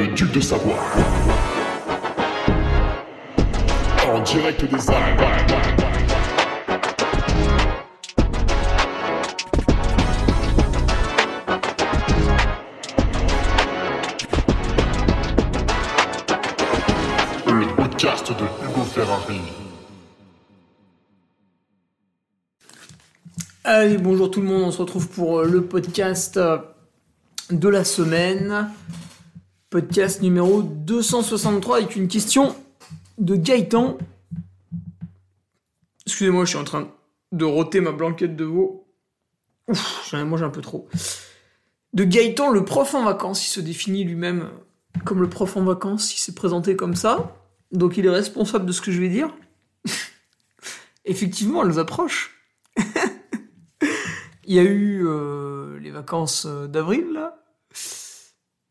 le duc de Savoie. En direct des Alpes. Le podcast de Hugo Ferrari. Allez, bonjour tout le monde, on se retrouve pour euh, le podcast euh, de la semaine. Podcast numéro 263 avec une question de Gaëtan. Excusez-moi, je suis en train de roter ma blanquette de veau. Ouf, j'en ai mangé un peu trop. De Gaëtan, le prof en vacances, il se définit lui-même comme le prof en vacances, il s'est présenté comme ça. Donc il est responsable de ce que je vais dire. Effectivement, elles approchent. Il y a eu euh, les vacances euh, d'avril, là.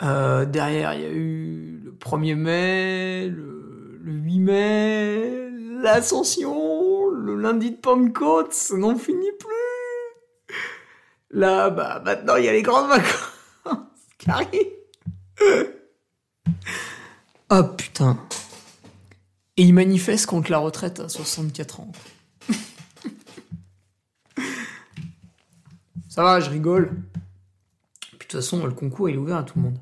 Euh, derrière, il y a eu le 1er mai, le, le 8 mai, l'ascension, le lundi de Pentecôte, ça n'en finit plus. Là, bah, maintenant, il y a les grandes vacances qui arrivent. Ah, putain. Et il manifeste contre la retraite à 64 ans. Ça va, je rigole. De toute façon, le concours est ouvert à tout le monde.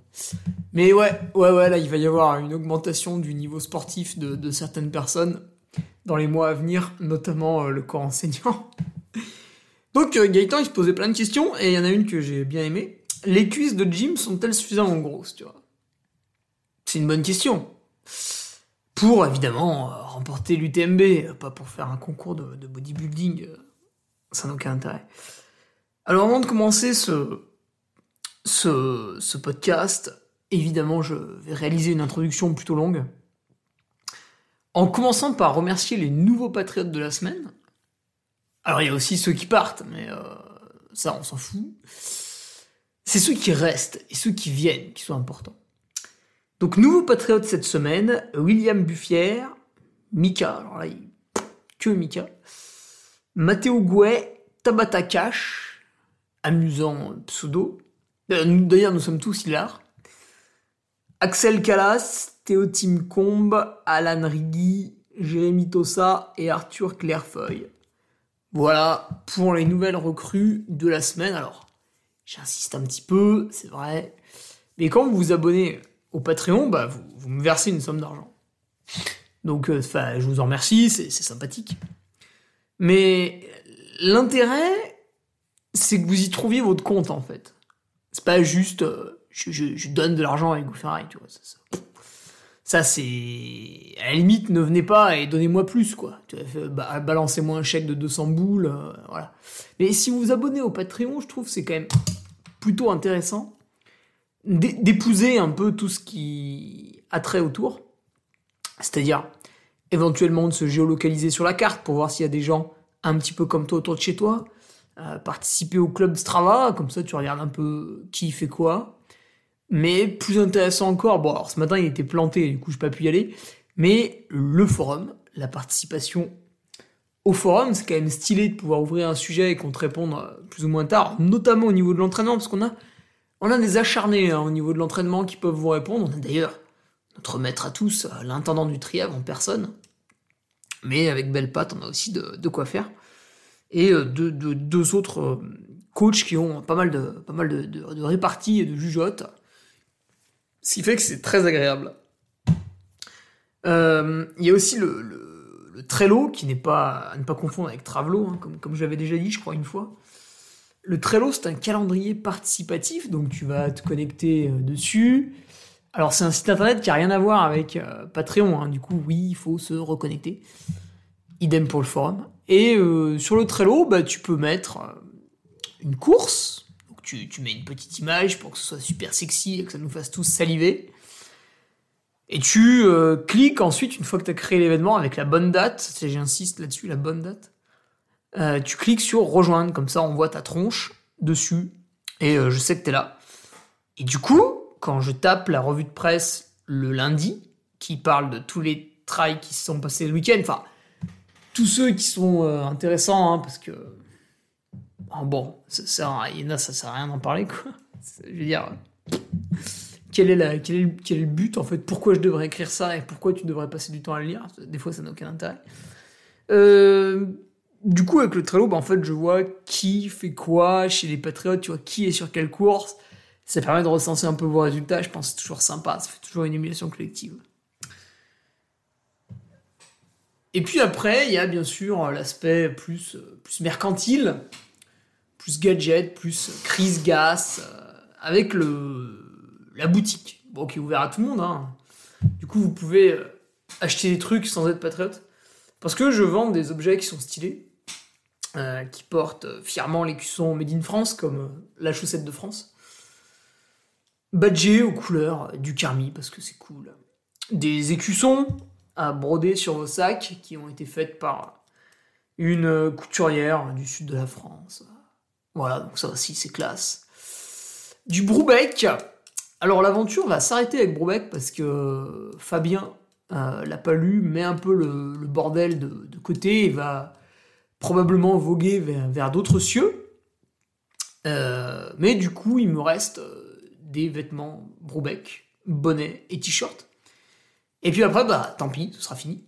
Mais ouais, ouais, ouais, là il va y avoir une augmentation du niveau sportif de, certaines personnes dans les mois à venir, notamment euh, le corps enseignant. Donc euh, Gaëtan il se posait plein de questions et il y en a une que j'ai bien aimée. Les cuisses de Jim sont-elles suffisamment grosses, tu vois? C'est une bonne question. Pour évidemment euh, remporter l'UTMB, pas pour faire un concours de, de bodybuilding, euh, ça n'a aucun intérêt. Alors avant de commencer ce, ce, podcast, évidemment, je vais réaliser une introduction plutôt longue. En commençant par remercier les nouveaux patriotes de la semaine. Alors il y a aussi ceux qui partent, mais euh, ça on s'en fout. C'est ceux qui restent et ceux qui viennent qui sont importants. Donc nouveau patriote cette semaine, William Buffière, Mika, alors là, il... que Mika, Mathéo Gouet, Tabata Cash, amusant pseudo. Euh, D'ailleurs, nous sommes tous hilars. Axel Calas, Théotime Combe, Alan Rigui, Jérémy Tossa et Arthur Clairefeuille. Voilà pour les nouvelles recrues de la semaine. Alors, j'insiste un petit peu, c'est vrai. Mais quand vous vous abonnez au Patreon, bah, vous, me versez une somme d'argent. Donc, euh, je vous en remercie, c'est sympathique. Mais l'intérêt, c'est que vous y trouviez votre compte en fait. C'est pas juste euh, je, donne de l'argent à Hugo Ferrari, tu vois. Ça, c'est. À la limite, ne venez pas et donnez-moi plus, quoi. Ba- Balancez-moi un chèque de 200 boules, euh, voilà. Mais si vous vous abonnez au Patreon, je trouve c'est quand même plutôt intéressant d'é- d'épouser un peu tout ce qui a trait autour. C'est-à-dire, éventuellement, de se géolocaliser sur la carte pour voir s'il y a des gens un petit peu comme toi autour de chez toi. Euh, participer au club Strava, comme ça tu regardes un peu qui fait quoi. Mais plus intéressant encore, bon alors ce matin il était planté, du coup j'ai pas pu y aller, mais le forum, la participation au forum, c'est quand même stylé de pouvoir ouvrir un sujet et qu'on te réponde euh, plus ou moins tard, notamment au niveau de l'entraînement, parce qu'on a, on a des acharnés hein, au niveau de l'entraînement qui peuvent vous répondre. On a d'ailleurs notre maître à tous, euh, l'intendant du triable en personne. Mais avec belle patte, on a aussi de quoi faire. Et euh, deux, autres euh, coachs qui ont pas mal de, pas réparties et de jugeotes. Ce qui fait que c'est très agréable. Euh, Il y a aussi le, le, Trello, qui n'est pas à ne pas confondre avec Travelo, hein, comme, comme je déjà dit, je crois, une fois. Le Trello, c'est un calendrier participatif, donc tu vas te connecter dessus. Alors, c'est un site internet qui a rien à voir avec euh, Patreon, hein, du coup, oui, il faut se reconnecter. Idem pour le forum. Et euh, sur le Trello, bah, tu peux mettre euh, une course. Donc tu, tu mets une petite image pour que ce soit super sexy et que ça nous fasse tous saliver. Et tu euh, cliques ensuite, une fois que tu as créé l'événement, avec la bonne date, j'insiste là-dessus, la bonne date, tu cliques sur rejoindre, comme ça on voit ta tronche dessus, et je sais que tu es là. Et du coup, quand je tape la revue de presse le lundi, qui parle de tous les trails qui se sont passés le week-end, enfin, tous ceux qui sont euh, intéressants, hein, parce que. Ah bon, ça sert à, rien d'en parler, quoi. Je veux dire. quel est le but en fait? Pourquoi je devrais écrire ça et pourquoi tu devrais passer du temps à le lire? Des fois, ça n'a aucun intérêt. Euh, du coup, avec le Trello, bah, en fait, je vois qui fait quoi chez les patriotes, tu vois, qui est sur quelle course. Ça permet de recenser un peu vos résultats. Je pense que c'est toujours sympa. Ça fait toujours une émulation collective. Et puis après, il y a bien sûr l'aspect plus, plus mercantile, plus gadget, plus crise gas, euh, avec le, la boutique, bon, qui est ouverte à tout le monde. Hein. Du coup, vous pouvez euh, acheter des trucs sans être patriote. Parce que je vends des objets qui sont stylés, euh, qui portent fièrement l'écusson Made in France, comme la chaussette de France. Badgés aux couleurs du Carmi, parce que c'est cool. Des écussons à broder sur vos sacs qui ont été faites par une couturière du sud de la France. Voilà, donc ça aussi c'est classe. Du Broubec. Alors l'aventure va s'arrêter avec Broubec parce que Fabien euh, l'a pas lu, met un peu le, bordel de, côté et va probablement voguer vers, d'autres cieux. Euh, mais du coup, il me reste euh, des vêtements Broubec, bonnet et t-shirt. Et puis après, bah, tant pis, ce sera fini.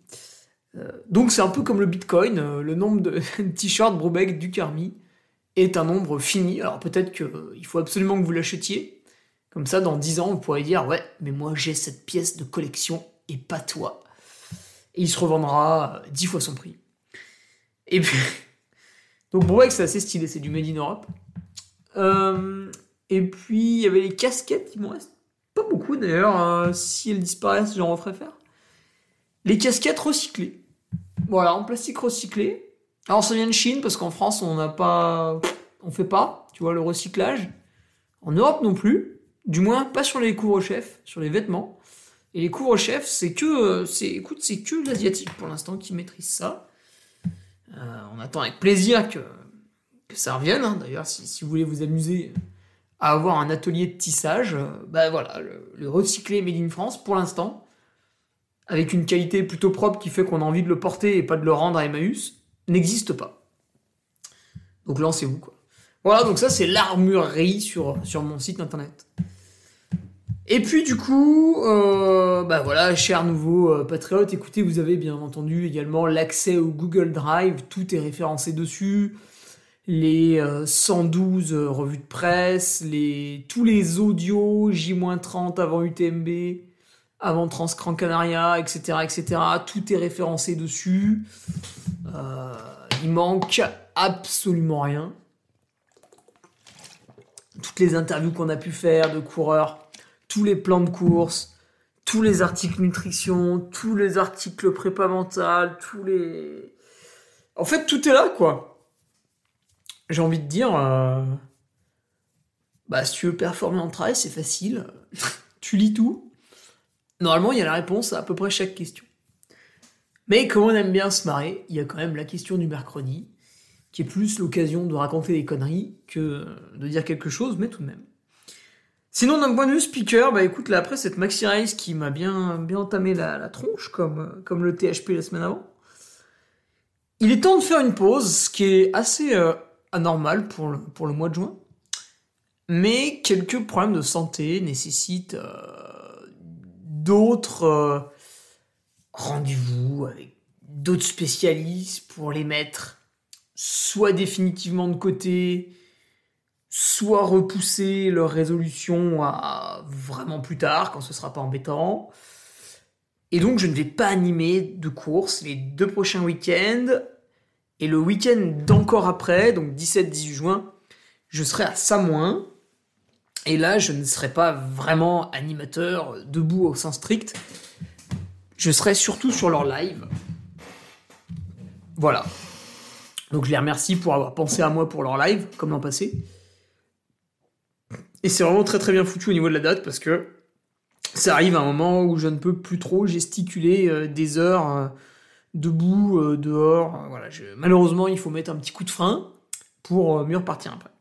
Euh, donc c'est un peu comme le Bitcoin, euh, le nombre de t-shirts Brobeck du Carmi est un nombre fini. Alors peut-être qu'il euh, faut absolument que vous l'achetiez. Comme ça, dans 10 ans, vous pourrez dire Ouais, mais moi j'ai cette pièce de collection et pas toi. Et il se revendra 10 fois son prix. Et puis. Donc Brobeck, c'est assez stylé, c'est du Made in Europe. et puis il y avait les casquettes, il m'en reste pas beaucoup d'ailleurs. Euh, si elles disparaissent, j'en referai faire. Les casquettes recyclées. Voilà, en plastique recyclé. Alors ça vient de Chine parce qu'en France on n'a pas, on fait pas, tu vois, le recyclage. En Europe non plus, du moins pas sur les couvre-chefs, sur les vêtements. Et les couvre-chefs, c'est que, c'est, écoute, c'est que l'asiatique pour l'instant qui maîtrise ça. Euh, on attend avec plaisir que, que ça revienne. Hein. D'ailleurs, si, si, vous voulez vous amuser, à avoir un atelier de tissage, ben voilà, le, recyclé Made in France, pour l'instant, avec une qualité plutôt propre qui fait qu'on a envie de le porter et pas de le rendre à Emmaüs, n'existe pas. Donc lancez-vous, quoi. Voilà, donc ça c'est l'armurerie sur, mon site internet. Et puis du coup, euh, bah voilà, cher nouveau euh, patriote, écoutez, vous avez bien entendu également l'accès au Google Drive, tout est référencé dessus les 112 euh, revues de presse, tous les audios J-30 avant UTMB, avant Transcran Canaria, etc., etc. Tout est référencé dessus. Euh, il manque absolument rien. Toutes les interviews qu'on a pu faire de coureurs, tous les plans de course, tous les articles nutrition, tous les articles prépa mental, tous les... En fait, tout est là, quoi j'ai envie de dire, euh, bah, si tu veux performer en travail, c'est facile. tu lis tout. Normalement, il y a la réponse à à peu près chaque question. Mais comme on aime bien se marrer, il y a quand même la question du mercredi, qui est plus l'occasion de raconter des conneries que de dire quelque chose, mais tout de même. Sinon, d'un point de vue speaker, bah écoute, là, après cette Maxi Race qui m'a bien, bien entamé la, tronche, comme, le THP la semaine avant, il est temps de faire une pause, ce qui est assez euh, anormal pour le, pour le mois de juin. Mais quelques problèmes de santé nécessitent euh, d'autres euh, rendez-vous avec d'autres spécialistes pour les mettre soit définitivement de côté, soit repousser leur résolution à vraiment plus tard, quand ce sera pas embêtant. Et donc je ne vais pas animer de course les deux prochains week-ends et le week-end d'encore après, donc 17-18 juin, je serai à Samoin. Et là, je ne serai pas vraiment animateur debout au sens strict. Je serai surtout sur leur live. Voilà. Donc je les remercie pour avoir pensé à moi pour leur live, comme l'an passé. Et c'est vraiment très très bien foutu au niveau de la date parce que ça arrive à un moment où je ne peux plus trop gesticuler euh, des heures. Debout, euh, dehors. Euh, voilà, Malheureusement, il faut mettre un petit coup de frein pour euh, mieux repartir après.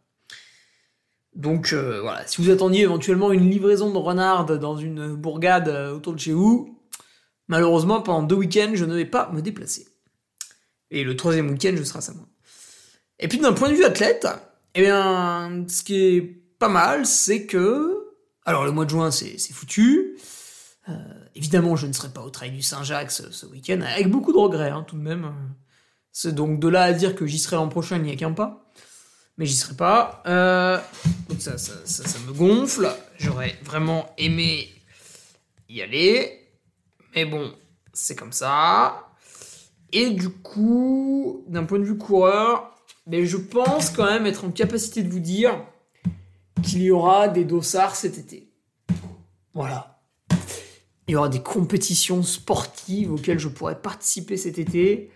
Donc voilà, si vous attendiez éventuellement une livraison de renard dans une bourgade autour de chez vous, malheureusement pendant deux week-ends je ne vais pas me déplacer. Et le troisième week-end je serai à Samoa. Et puis d'un point de vue athlète, eh bien, ce qui est pas mal, c'est que Alors le mois de juin, c'est foutu. Évidemment, je ne serai pas au trail du Saint-Jacques ce, week-end, avec beaucoup de regrets hein, tout de même. C'est donc de là à dire que j'y serai l'an prochain, il n'y a qu'un pas. Mais j'y serai pas. Euh, donc ça, ça, ça, me gonfle. J'aurais vraiment aimé y aller. Mais bon, c'est comme ça. Et du coup, d'un point de vue coureur, mais je pense quand même être en capacité de vous dire qu'il y aura des dossards cet été. Voilà. Il y aura des compétitions sportives auxquelles je pourrais participer cet été.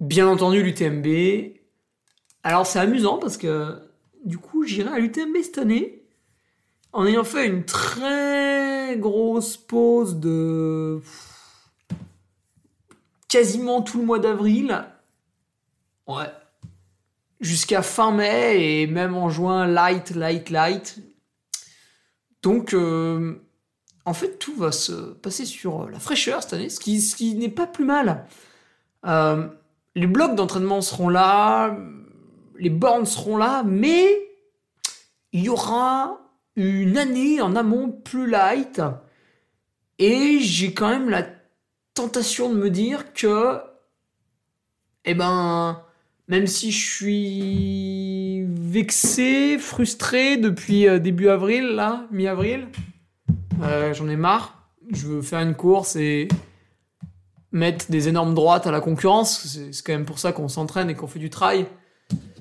Bien entendu, l'UTMB. Alors, c'est amusant parce que du coup, j'irai à l'UTMB cette année en ayant fait une très grosse pause de quasiment tout le mois d'avril. Ouais, jusqu'à fin mai et même en juin light, light, light. Donc, euh, en fait, tout va se passer sur la fraîcheur cette année, ce qui, ce qui n'est pas plus mal. Euh, les blocs d'entraînement seront là, les bornes seront là, mais il y aura une année en amont plus light. Et j'ai quand même la tentation de me dire que, eh ben, même si je suis vexé, frustré depuis euh, début avril, là, mi-avril, euh, j'en ai marre. Je veux faire une course et mettre des énormes droites à la concurrence. C'est quand même pour ça qu'on s'entraîne et qu'on fait du trail.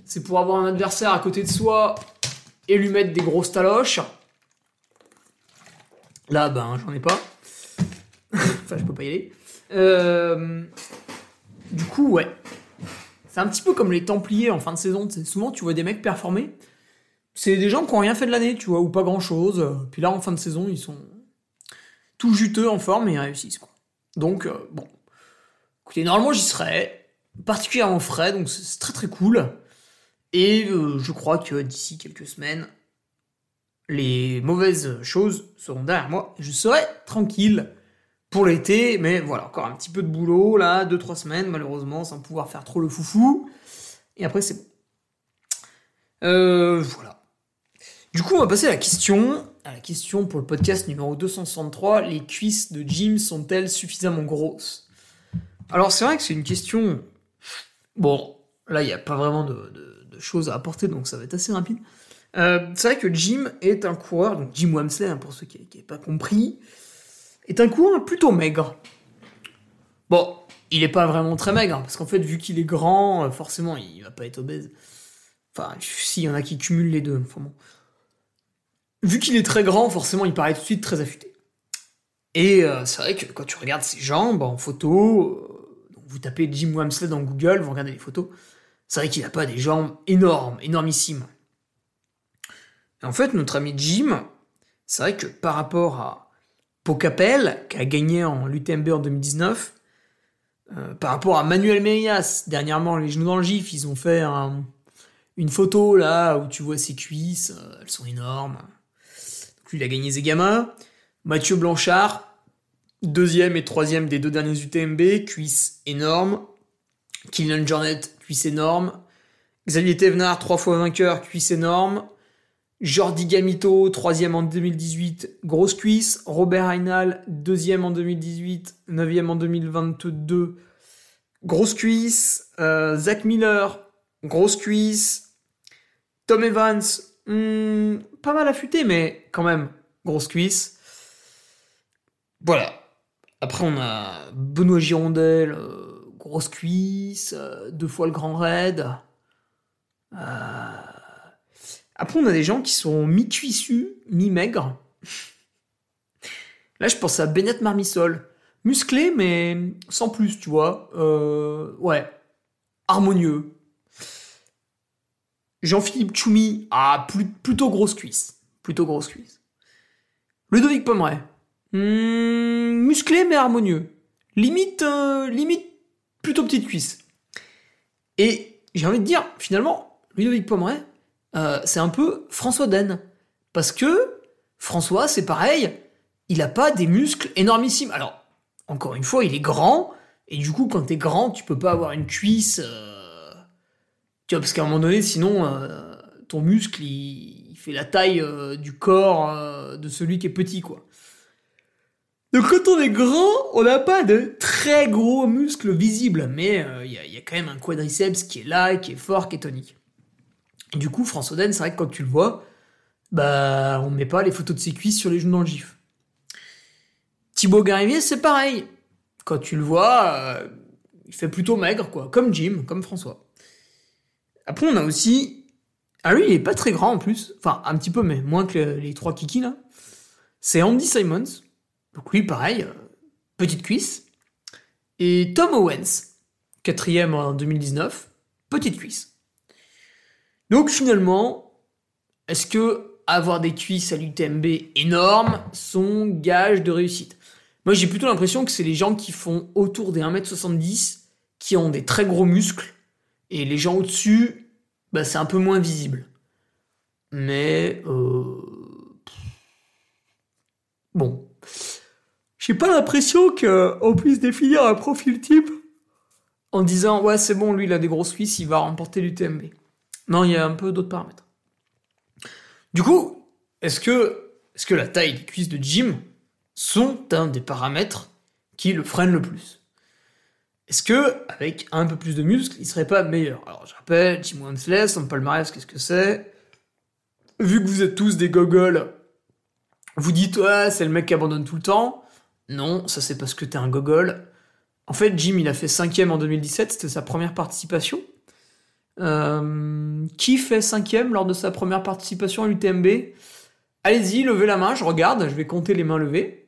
C'est pour avoir un adversaire à côté de soi et lui mettre des grosses taloches. Là, ben, j'en ai pas. enfin, je peux pas y aller. Euh, du coup, ouais. C'est un petit peu comme les Templiers en fin de saison. Souvent, tu vois des mecs performer. C'est des gens qui n'ont rien fait de l'année, tu vois, ou pas grand chose. Puis là, en fin de saison, ils sont tout juteux en forme et ils réussissent, quoi. Donc, euh, bon. Écoutez, normalement, j'y serais. Particulièrement frais, donc c'est très très cool. Et euh, je crois que d'ici quelques semaines, les mauvaises choses seront derrière moi. Je serai tranquille pour l'été, mais voilà, encore un petit peu de boulot, là, 2-3 semaines, malheureusement, sans pouvoir faire trop le foufou. Et après, c'est bon. Euh, voilà. Du coup, on va passer à la question. À la question pour le podcast numéro 263. Les cuisses de Jim sont-elles suffisamment grosses? Alors, c'est vrai que c'est une question. Bon, là, il n'y a pas vraiment de, choses à apporter, donc ça va être assez rapide. Euh, c'est vrai que Jim est un coureur, donc Jim Wamsley, hein, pour ceux qui n'avaient pas compris, est un coureur plutôt maigre. Bon, il est pas vraiment très maigre, parce qu'en fait, vu qu'il est grand, euh, forcément, il va pas être obèse. Enfin, s'il y en a qui cumulent les deux. Enfin Vu qu'il est très grand, forcément, il paraît tout de suite très affûté. Et euh, c'est vrai que quand tu regardes ses jambes en photo, euh, vous tapez Jim Wamsley dans Google, vous regardez les photos, c'est vrai qu'il n'a pas des jambes énormes, énormissimes. Et en fait, notre ami Jim, c'est vrai que par rapport à Pocapel, qui a gagné en l'UTMB en 2019. Euh, par rapport à Manuel Merias, dernièrement, les genoux dans le gif, ils ont fait une photo là où tu vois ses cuisses, euh, elles sont énormes. Il a gagné Zegama. Mathieu Blanchard, deuxième et troisième des deux derniers UTMB, cuisses énormes. Kylian Jornet, cuisse énorme. Xavier Thévenard, trois fois vainqueur, cuisse énorme. Jordi Gamito, troisième en 2018, grosse cuisse. Robert Heinal, deuxième en 2018, neuvième en 2022, grosse cuisse. Euh, Zach Miller, grosse cuisse. Tom Evans, hmm, pas mal affûté, mais quand même, grosse cuisse. Voilà. Après, on a Benoît Girondel, euh, grosse cuisse, euh, deux fois le grand raid. Euh, après, on a des gens qui sont mi-cuissus, mi-maigres. Là, je pense à Bennett Marmisol. Musclé, mais sans plus, tu vois. Ouais. Harmonieux. Jean-Philippe Choumi. Ah, plutôt grosse cuisse. Plutôt grosse cuisse. Ludovic Pomeray. Hmm, musclé, mais harmonieux. Limite, euh, limite, plutôt petite cuisse. Et j'ai envie de dire, finalement, Ludovic Pomeray, euh, c'est un peu François Den. Parce que François, c'est pareil, il a pas des muscles énormissimes. Alors, encore une fois, il est grand, et du coup, quand t'es grand, tu peux pas avoir une cuisse. Euh, tu vois, parce qu'à un moment donné, sinon, euh, ton muscle, il, fait la taille euh, du corps euh, de celui qui est petit, quoi. Donc quand on est grand, on n'a pas de très gros muscles visibles, mais il y, a- quand même un quadriceps qui est là, qui est fort, qui est tonique. Du coup, François Oden, c'est vrai que quand tu le vois, bah on met pas les photos de ses cuisses sur les genoux dans le gif. Thibaut Garivier, c'est pareil. Quand tu le vois, il fait plutôt maigre, quoi. Comme Jim, comme François. Après, on a aussi. Ah, lui, il est pas très grand en plus. Enfin, un petit peu, mais moins que les trois kikis, là. C'est Andy Simons. Donc, lui, pareil, euh, petite cuisse. Et Tom Owens, quatrième en 2019, petite cuisse. Donc, finalement, est-ce que avoir des cuisses à l'UTMB énormes sont gage de réussite? Moi, j'ai plutôt l'impression que c'est les gens qui font autour des 1m70 qui ont des très gros muscles et les gens au-dessus, bah, c'est un peu moins visible. Mais euh... bon, j'ai pas l'impression qu'on puisse définir un profil type en disant ouais c'est bon lui il a des grosses cuisses il va remporter l'UTMB. Non il y a un peu d'autres paramètres. Du coup est-ce que est-ce que la taille des cuisses de Jim sont un des paramètres qui le freinent le plus? Est-ce que, avec un peu plus de muscles, il serait pas meilleur? Alors, je rappelle, Jim Wensley, son palmarès, qu'est-ce que c'est? Vu que vous êtes tous des gogoles, vous dites, ouais, c'est le mec qui abandonne tout le temps. Non, ça c'est parce que t'es un gogol. En fait, Jim, il a fait cinquième en 2017, c'était sa première participation. Euh, qui fait cinquième lors de sa première participation à l'UTMB Allez-y, levez la main, je regarde, je vais compter les mains levées.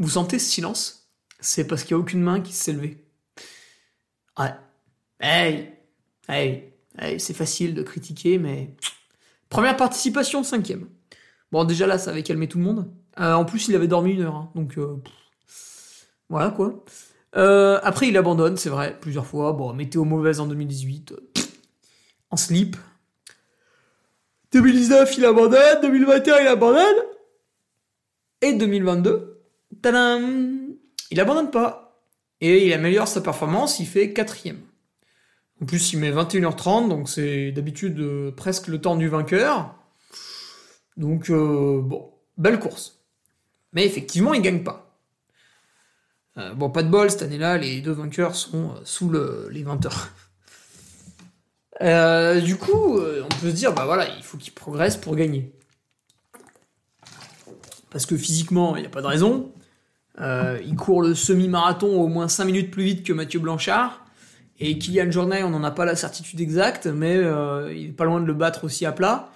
Vous sentez ce silence? C'est parce qu'il n'y a aucune main qui s'est levée. Ouais. Hey Hey Hey, c'est facile de critiquer, mais... Première participation, cinquième. Bon, déjà là, ça avait calmé tout le monde. Euh, en plus, il avait dormi une heure, hein, donc... euh, voilà, quoi. Euh, après, il abandonne, c'est vrai, plusieurs fois. Bon, météo mauvaise en 2018. euh, pff, en slip. 2019, il abandonne. 2021, il abandonne. Et 2022, tadam, il abandonne pas. Et il améliore sa performance, il fait quatrième. En plus, il met 21h30, donc c'est d'habitude euh, presque le temps du vainqueur. Donc, euh, bon, belle course. Mais effectivement, il gagne pas. Euh, bon, pas de bol, cette année-là, les deux vainqueurs sont sous le- les 20 heures. Du coup, on peut se dire, bah voilà, il faut qu'il progresse pour gagner. Parce que physiquement, il n'y a pas de raison. Euh, il court le semi-marathon au moins 5 minutes plus vite que Mathieu Blanchard. Et Kylian Jornet, on n'en a pas la certitude exacte, mais euh, il est pas loin de le battre aussi à plat.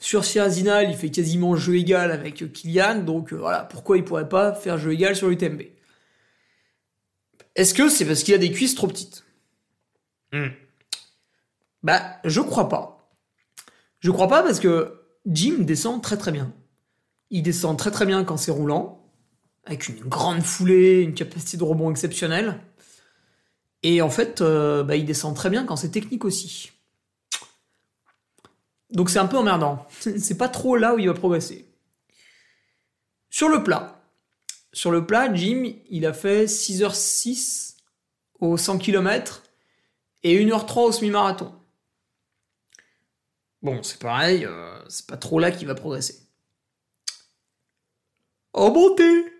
Sur Sierzinal, il fait quasiment jeu égal avec Kylian, donc euh, voilà, pourquoi il pourrait pas faire jeu égal sur l'UTMB Est-ce que c'est parce qu'il a des cuisses trop petites? Hmm. Bah, je crois pas. Je crois pas parce que Jim descend très très bien. Il descend très très bien quand c'est roulant, avec une grande foulée, une capacité de rebond exceptionnelle. Et en fait, euh, bah, il descend très bien quand c'est technique aussi. Donc c'est un peu emmerdant. C'est pas trop là où il va progresser. Sur le plat. Sur le plat, Jim, il a fait 6h06 au 100 km et 1h03 au semi-marathon. Bon, c'est pareil, euh, c'est pas trop là qu'il va progresser. En montée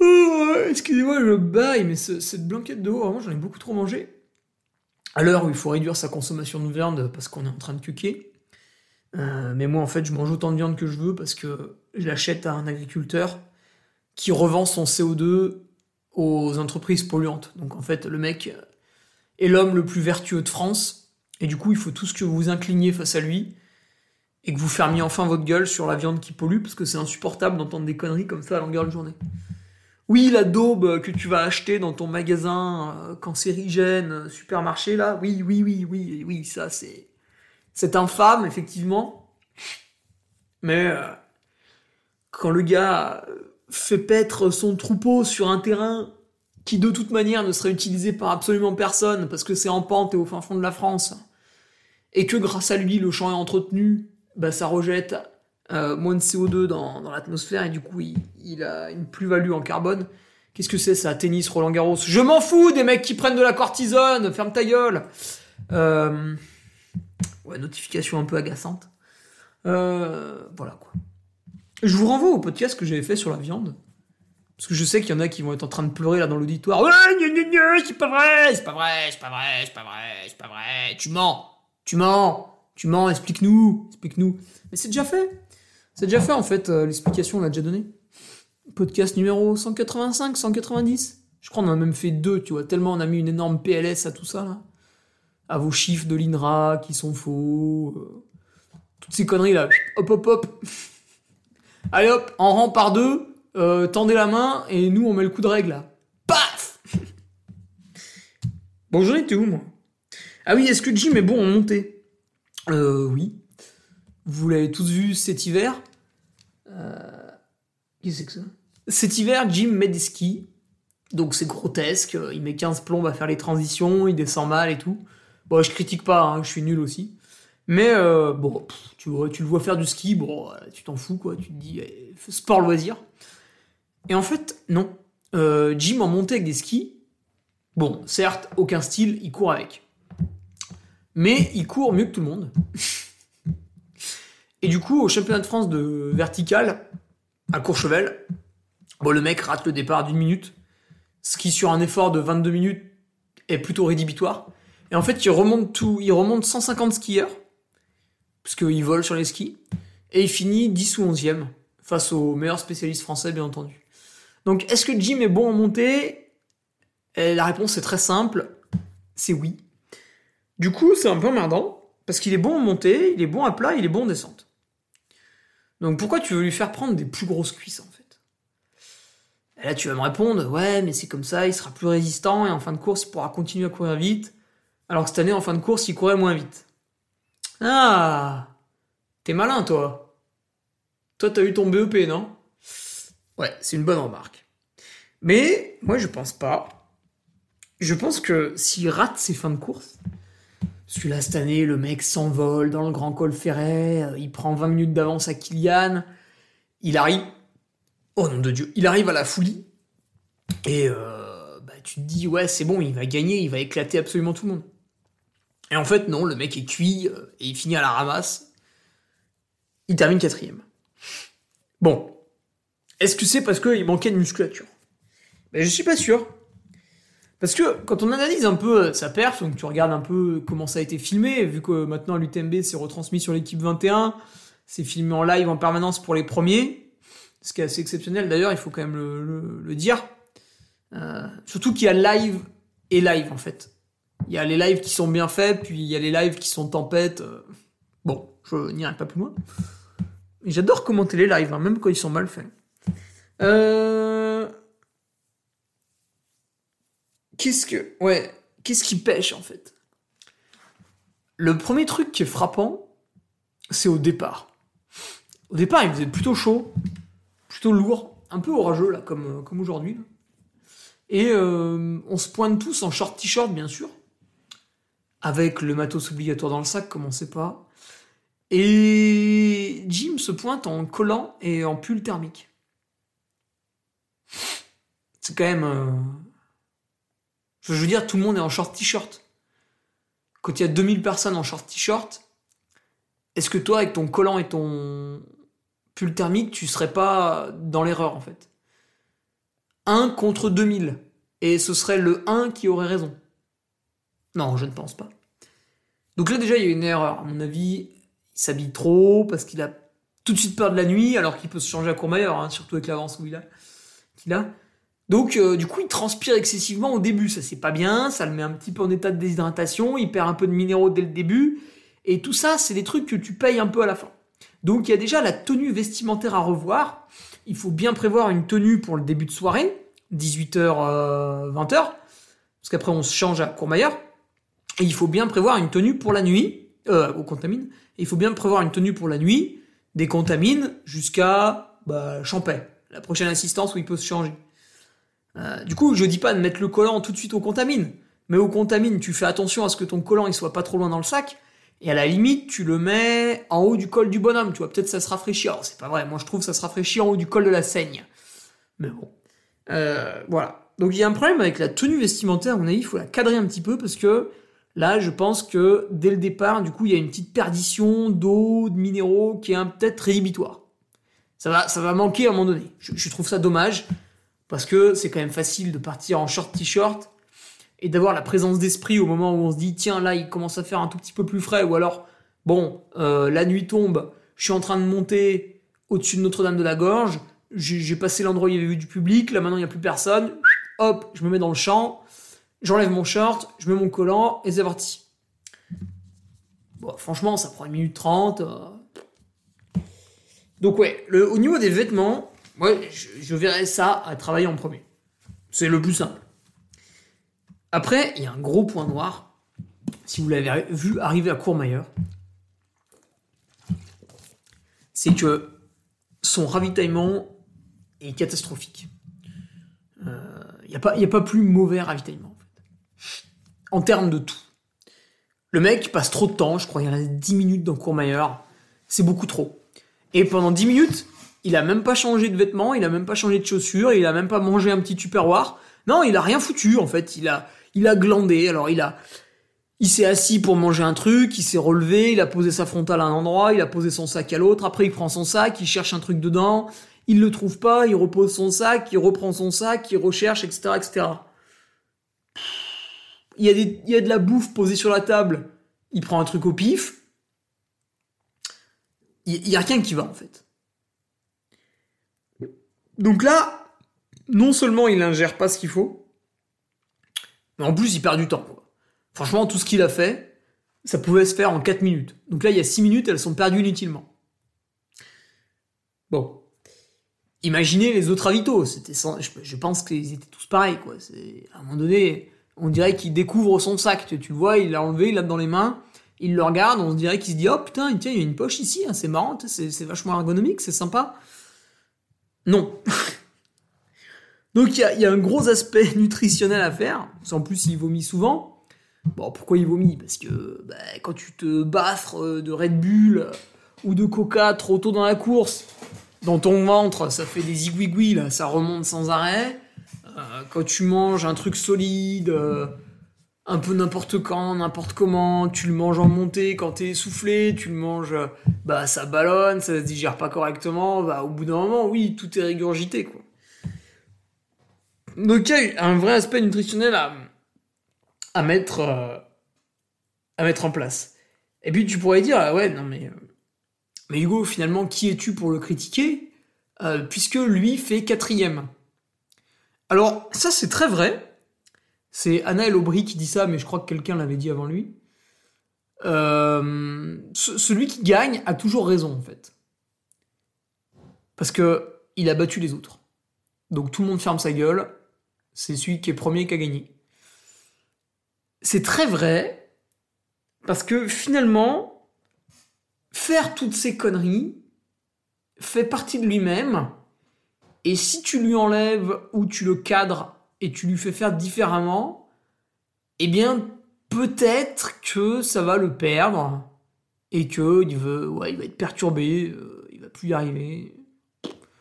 Oh, Excusez-moi, je baille, mais ce- cette blanquette de haut, vraiment, j'en ai beaucoup trop mangé. À l'heure où il faut réduire sa consommation de viande parce qu'on est en train de cuquer. Euh, mais moi, en fait, je mange autant de viande que je veux parce que je l'achète à un agriculteur qui revend son CO2 aux entreprises polluantes. Donc, en fait, le mec est l'homme le plus vertueux de France. Et du coup, il faut tout ce que vous vous incliniez face à lui et que vous fermiez enfin votre gueule sur la viande qui pollue parce que c'est insupportable d'entendre des conneries comme ça à longueur de journée. Oui, la daube que tu vas acheter dans ton magasin euh, cancérigène, euh, supermarché, là, oui, oui, oui, oui, oui, ça, c'est. C'est infâme, effectivement. Mais euh, quand le gars fait paître son troupeau sur un terrain qui, de toute manière, ne serait utilisé par absolument personne parce que c'est en pente et au fin fond de la France, et que grâce à lui, le champ est entretenu, bah, ça rejette euh, moins de CO2 dans, dans l'atmosphère et du coup il, il a une plus-value en carbone Qu'est-ce que c'est ça Tennis, Roland Garros? Je m'en fous des mecs qui prennent de la cortisone, ferme ta gueule euh... Ouais, notification un peu agaçante. Euh... Voilà quoi. Je vous renvoie au podcast que j'avais fait sur la viande. Parce que je sais qu'il y en a qui vont être en train de pleurer là dans l'auditoire. Ouais, c'est pas vrai, c'est pas vrai, c'est pas vrai, c'est pas vrai, c'est pas vrai. Tu mens, tu mens, tu mens, explique-nous, explique-nous. Mais c'est déjà fait. C'est déjà fait en fait, euh, l'explication on l'a déjà donné. Podcast numéro 185, 190. Je crois qu'on en a même fait deux, tu vois, tellement on a mis une énorme PLS à tout ça là. À vos chiffres de l'INRA qui sont faux. euh, toutes ces conneries là. Hop hop hop. Allez hop, en rang par deux, euh, tendez la main et nous on met le coup de règle là. Paf Bon, j'en étais où moi? Ah oui, est-ce que Jim est bon en montée? Euh, oui. Vous l'avez tous vu cet hiver? Euh... Qu'est-ce que c'est que ça? Cet hiver, Jim met des skis. Donc c'est grotesque. Il met 15 plombes à faire les transitions, il descend mal et tout. Bon, je critique pas, hein, je suis nul aussi. Mais euh, bon, pff, tu, le vois faire du ski, bon, tu t'en fous quoi. Tu te dis, eh, sport loisir. Et en fait, non. Euh, Jim en montée avec des skis, bon, certes, aucun style, il court avec. Mais il court mieux que tout le monde. Et du coup, au championnat de France de vertical, à Courchevel, bon, le mec rate le départ d'une minute, ce qui sur un effort de 22 minutes est plutôt rédhibitoire. Et en fait, il remonte tout, il remonte 150 skieurs, parce qu'il vole sur les skis, et il finit 10 ou 11e, face aux meilleurs spécialistes français, bien entendu. Donc, est-ce que Jim est bon en montée? La réponse est très simple, c'est oui. Du coup, c'est un peu emmerdant, parce qu'il est bon en montée, il est bon à plat, il est bon en descente. Donc pourquoi tu veux lui faire prendre des plus grosses cuisses en fait? Et là tu vas me répondre, ouais mais c'est comme ça, il sera plus résistant et en fin de course il pourra continuer à courir vite, alors que cette année en fin de course il courait moins vite. Ah T'es malin toi Toi t'as eu ton BEP non? Ouais, c'est une bonne remarque. Mais moi je pense pas. Je pense que s'il rate ses fins de course, celui-là, cette année, le mec s'envole dans le grand col ferret, euh, il prend 20 minutes d'avance à Kylian, il arrive, oh nom de Dieu, il arrive à la folie, et euh, bah, tu te dis, ouais, c'est bon, il va gagner, il va éclater absolument tout le monde. Et en fait, non, le mec est cuit, euh, et il finit à la ramasse, il termine quatrième. Bon, est-ce que c'est parce qu'il manquait de musculature? Ben, Je suis pas sûr. Parce que quand on analyse un peu sa perf, donc tu regardes un peu comment ça a été filmé, vu que maintenant l'UTMB s'est retransmis sur l'équipe 21, c'est filmé en live en permanence pour les premiers, ce qui est assez exceptionnel d'ailleurs, il faut quand même le, dire. Euh, surtout qu'il y a live et live en fait. Il y a les lives qui sont bien faits, puis il y a les lives qui sont tempêtes. euh, Bon, je n'irai pas plus loin. J'adore commenter les lives, hein, même quand ils sont mal faits. Euh... Qu'est-ce que. Ouais. Qu'est-ce qui pêche en fait? Le premier truc qui est frappant, c'est au départ. Au départ, il faisait plutôt chaud, plutôt lourd, un peu orageux là, comme, euh, comme aujourd'hui. Et euh, on se pointe tous en short t-shirt, bien sûr, avec le matos obligatoire dans le sac, comme on sait pas. Et Jim se pointe en collant et en pull thermique. C'est quand même. euh, je veux dire, tout le monde est en short t-shirt. Quand il y a 2000 personnes en short t-shirt, est-ce que toi, avec ton collant et ton pull thermique, tu serais pas dans l'erreur en fait? 1 contre 2000. Et ce serait le 1 qui aurait raison. Non, je ne pense pas. Donc là déjà, il y a une erreur. À mon avis, il s'habille trop parce qu'il a tout de suite peur de la nuit, alors qu'il peut se changer à Courmayeur, hein, surtout avec l'avance où il a. qu'il a. Donc, euh, du coup, il transpire excessivement au début. Ça, c'est pas bien. Ça le met un petit peu en état de déshydratation. Il perd un peu de minéraux dès le début. Et tout ça, c'est des trucs que tu payes un peu à la fin. Donc, il y a déjà la tenue vestimentaire à revoir. Il faut bien prévoir une tenue pour le début de soirée, 18h, euh, 20h. Parce qu'après, on se change à Courmayeur. Et il faut bien prévoir une tenue pour la nuit, euh, au contamine. Et il faut bien prévoir une tenue pour la nuit, des contamines jusqu'à bah, Champais, la prochaine assistance où il peut se changer. Euh, du coup, je dis pas de mettre le collant tout de suite au contamine, mais au contamine, tu fais attention à ce que ton collant il soit pas trop loin dans le sac, et à la limite, tu le mets en haut du col du bonhomme, tu vois, peut-être ça se rafraîchit. Alors, c'est pas vrai, moi je trouve que ça se rafraîchit en haut du col de la Seigne. Mais bon. Euh, voilà. Donc il y a un problème avec la tenue vestimentaire, à mon avis, il faut la cadrer un petit peu parce que là, je pense que dès le départ, du coup, il y a une petite perdition d'eau, de minéraux qui est peut-être rédhibitoire. Ça va, ça va manquer à un moment donné. Je trouve ça dommage parce que c'est quand même facile de partir en short t-shirt et d'avoir la présence d'esprit au moment où on se dit tiens là il commence à faire un tout petit peu plus frais ou alors bon euh, la nuit tombe, je suis en train de monter au-dessus de Notre-Dame de la Gorge, j'ai passé l'endroit où il y avait eu du public, là maintenant il n'y a plus personne, hop, je me mets dans le champ, j'enlève mon short, je mets mon collant et c'est parti. Bon, franchement, ça prend une minute 30. euh. Donc ouais, le, au niveau des vêtements, ouais, je, verrais ça à travailler en premier. C'est le plus simple. Après, il y a un gros point noir. Si vous l'avez vu arriver à Courmayeur, c'est que son ravitaillement est catastrophique. Il n'y a, a pas plus mauvais ravitaillement, en fait. En termes de tout. Le mec passe trop de temps, je crois qu'il reste 10 minutes dans Courmayeur. C'est beaucoup trop. Et pendant 10 minutes, il a même pas changé de vêtements, il a même pas changé de chaussures, il a même pas mangé un petit tupperware. Non, il a rien foutu, en fait. Il a, il a glandé. Alors, il a, il s'est assis pour manger un truc, il s'est relevé, il a posé sa frontale à un endroit, il a posé son sac à l'autre, après il prend son sac, il cherche un truc dedans, il le trouve pas, il repose son sac, il reprend son sac, il recherche, etc., etc. Il y, a il a de la bouffe posée sur la table, il prend un truc au pif. Il, il y a rien qui va en fait. Donc là, non seulement il ingère pas ce qu'il faut, mais en plus il perd du temps. Franchement, tout ce qu'il a fait, ça pouvait se faire en 4 minutes. Donc là, il y a 6 minutes, elles sont perdues inutilement. Bon. Imaginez les autres ravitaux. C'était sans- je, pense qu'ils étaient tous pareils, quoi. À un moment donné, on dirait qu'il découvre son sac. Tu, vois, il l'a enlevé, il l'a dans les mains, il le regarde, on dirait qu'il se dit, oh putain, tiens, il y a une poche ici, hein, c'est marrant, c'est vachement ergonomique, c'est sympa. Non. Donc il y a, un gros aspect nutritionnel à faire. En plus, il vomit souvent. Bon, pourquoi il vomit? Parce que bah, quand tu te baffres euh, de Red Bull euh, ou de Coca trop tôt dans la course, dans ton ventre, ça fait des igouigouis, ça remonte sans arrêt. Euh, quand tu manges un truc solide, un peu n'importe quand, n'importe comment, tu le manges en montée, quand t'es essoufflé, tu le manges, bah ça ballonne, ça se digère pas correctement, bah au bout d'un moment, oui, tout est régurgité, quoi. Donc il y a un vrai aspect nutritionnel à, mettre euh, à mettre en place. Et puis tu pourrais dire ouais non mais mais Hugo finalement qui es-tu pour le critiquer euh, puisque lui fait quatrième? Alors ça c'est très vrai. C'est Anna Aubry qui dit ça, mais je crois que quelqu'un l'avait dit avant lui. Euh, ce- celui qui gagne a toujours raison en fait, parce que il a battu les autres. Donc tout le monde ferme sa gueule. C'est celui qui est premier qui a gagné. C'est très vrai, parce que finalement, faire toutes ces conneries fait partie de lui-même, et si tu lui enlèves ou tu le cadres et tu lui fais faire différemment, eh bien, peut-être que ça va le perdre, et que il, veut, ouais, il va être perturbé, euh, il va plus y arriver.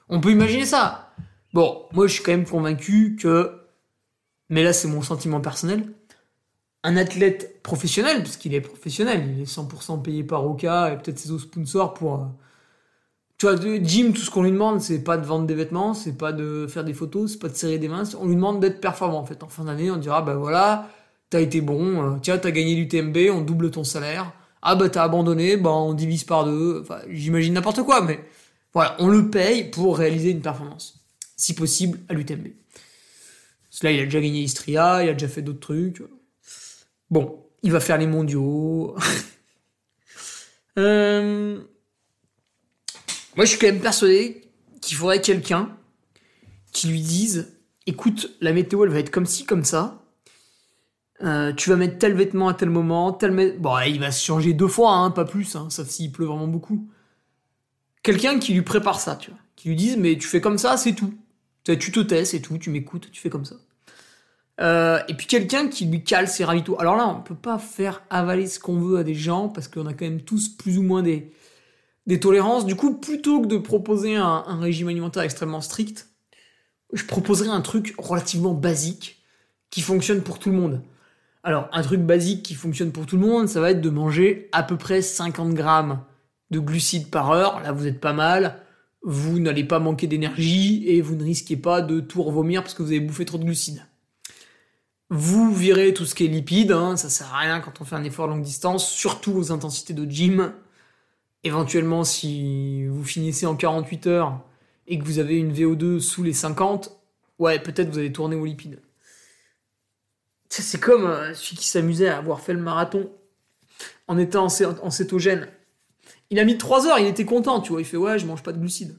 On peut imaginer ça. Bon, moi je suis quand même convaincu que, mais là c'est mon sentiment personnel, un athlète professionnel, parce qu'il est professionnel, il est 100% payé par Oka et peut-être ses autres sponsors pour... Tu vois, Jim, tout ce qu'on lui demande, c'est pas de vendre des vêtements, c'est pas de faire des photos, c'est pas de serrer des mains, on lui demande d'être performant en fait. En fin d'année, on dira, bah voilà, t'as été bon, euh, tiens, t'as gagné l'UTMB, on double ton salaire. Ah bah t'as abandonné, bah on divise par deux, enfin j'imagine n'importe quoi, mais voilà, on le paye pour réaliser une performance. Si possible, à l'UTMB. Là, il a déjà gagné Istria, il a déjà fait d'autres trucs. Bon, il va faire les mondiaux. Euh, Moi, je suis quand même persuadé qu'il faudrait quelqu'un qui lui dise écoute, la météo, elle va être comme ci, comme ça. Euh, tu vas mettre tel vêtement à tel moment, tel Bon, il va se changer deux fois, hein, pas plus, hein, sauf s'il pleut vraiment beaucoup. Quelqu'un qui lui prépare ça, tu vois. Qui lui dise, mais tu fais comme ça, c'est tout. Tu te tais, c'est tout, tu m'écoutes, tu fais comme ça. Euh, et puis quelqu'un qui lui cale ses ravitaux. Alors là, on peut pas faire avaler ce qu'on veut à des gens, parce qu'on a quand même tous plus ou moins des, des tolérances. Du coup, plutôt que de proposer un, régime alimentaire extrêmement strict, je proposerais un truc relativement basique qui fonctionne pour tout le monde. Alors, un truc basique qui fonctionne pour tout le monde, ça va être de manger à peu près 50 grammes de glucides par heure. Là, vous êtes pas mal. Vous n'allez pas manquer d'énergie et vous ne risquez pas de tout revomir parce que vous avez bouffé trop de glucides. Vous virez tout ce qui est lipides, hein, ça sert à rien quand on fait un effort longue distance, surtout aux intensités de gym. Éventuellement, si vous finissez en 48 heures et que vous avez une VO2 sous les 50, ouais, peut-être vous allez tourner aux lipides. C'est comme euh, celui qui s'amusait à avoir fait le marathon en étant en, cétogène. Il a mis 3 heures, il était content, tu vois. Il fait ouais, je mange pas de glucides.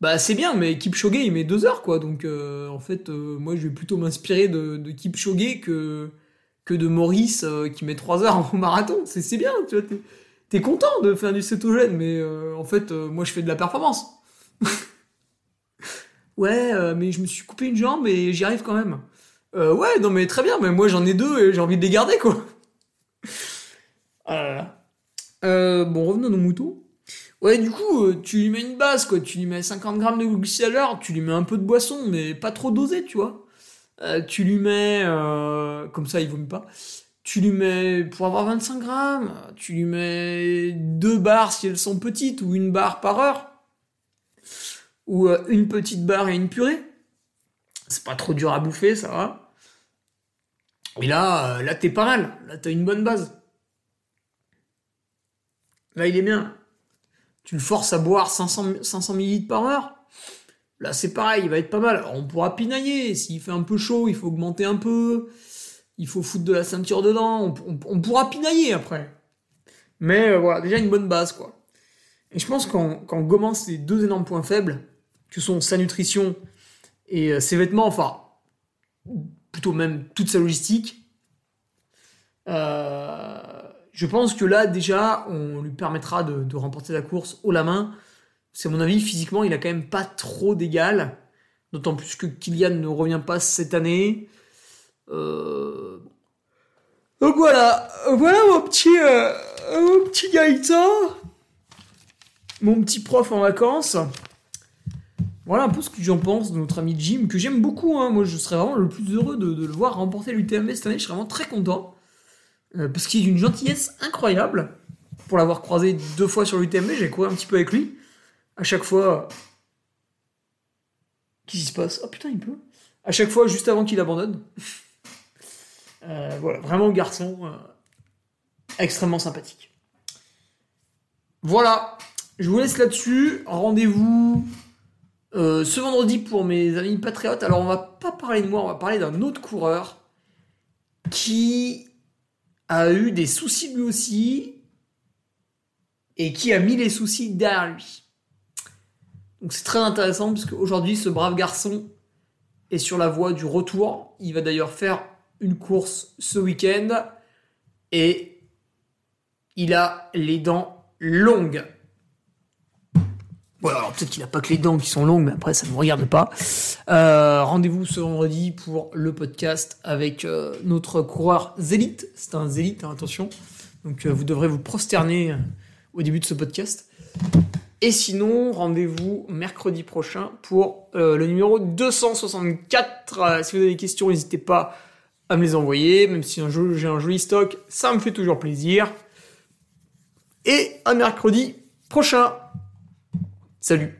Bah c'est bien, mais Kipchoge il met 2 heures quoi. Donc euh, en fait, euh, moi je vais plutôt m'inspirer de, de Kipchoge que, que de Maurice qui met 3 heures au marathon. C'est bien, tu vois. T'es content de faire du cétogène, mais en fait, moi je fais de la performance. ouais, mais je me suis coupé une jambe et j'y arrive quand même. Euh, ouais, non mais très bien, mais moi j'en ai deux et j'ai envie de les garder quoi. Euh, bon, revenons à nos moutons. Ouais, du coup, euh, tu lui mets une base quoi, tu lui mets 50 grammes de glucides à l'heure, tu lui mets un peu de boisson, mais pas trop dosé, tu vois. Euh, tu lui mets, comme ça il vomit pas. Tu lui mets, pour avoir 25 grammes, tu lui mets deux barres si elles sont petites, ou une barre par heure. Ou une petite barre et une purée. C'est pas trop dur à bouffer, ça va. Et là, euh, là t'es pas mal. Là, t'as une bonne base. Là, il est bien. Tu le forces à boire 500, 500 ml par heure. Là, c'est pareil, il va être pas mal. on pourra pinailler. S'il fait un peu chaud, il faut augmenter un peu. Il faut foutre de la ceinture dedans. On, pourra pinailler après. Mais euh, voilà, déjà une bonne base, quoi. Et je pense qu'en gommant ces deux énormes points faibles, que sont sa nutrition et euh, ses vêtements, enfin, plutôt même toute sa logistique, euh, je pense que là, déjà, on lui permettra de, remporter la course haut la main. C'est mon avis, physiquement, il a quand même pas trop d'égal. D'autant plus que Kylian ne revient pas cette année. Euh, donc voilà, voilà mon petit, mon petit Gaëtan, mon petit prof en vacances. Voilà un peu ce que j'en pense de notre ami Jim, que j'aime beaucoup. Hein. Moi, je serais vraiment le plus heureux de, le voir remporter l'UTMB cette année. Je serais vraiment très content. Euh, parce qu'il est d'une gentillesse incroyable. Pour l'avoir croisé deux fois sur l'UTMB, j'ai couru un petit peu avec lui. À chaque fois. Qu'est-ce qui se passe? Oh putain, il peut. À chaque fois, juste avant qu'il abandonne. Euh, voilà, vraiment garçon euh, extrêmement sympathique. Voilà, je vous laisse là-dessus. Rendez-vous euh, ce vendredi pour mes amis patriotes, alors on va pas parler de moi, on va parler d'un autre coureur qui a eu des soucis lui aussi et qui a mis les soucis derrière lui. Donc c'est très intéressant puisque aujourd'hui ce brave garçon est sur la voie du retour. Il va d'ailleurs faire une course ce week-end et il a les dents longues. Ouais, alors peut-être qu'il n'a pas que les dents qui sont longues, mais après ça ne me regarde pas. Euh, rendez-vous ce vendredi pour le podcast avec euh, notre coureur Zélite. C'est un Zélite, hein, attention. Donc euh, vous devrez vous prosterner au début de ce podcast. Et sinon, rendez-vous mercredi prochain pour le numéro 264. si vous avez des questions, n'hésitez pas à me les envoyer. Même si j'ai un joli stock, ça me fait toujours plaisir. Et à mercredi prochain. Salut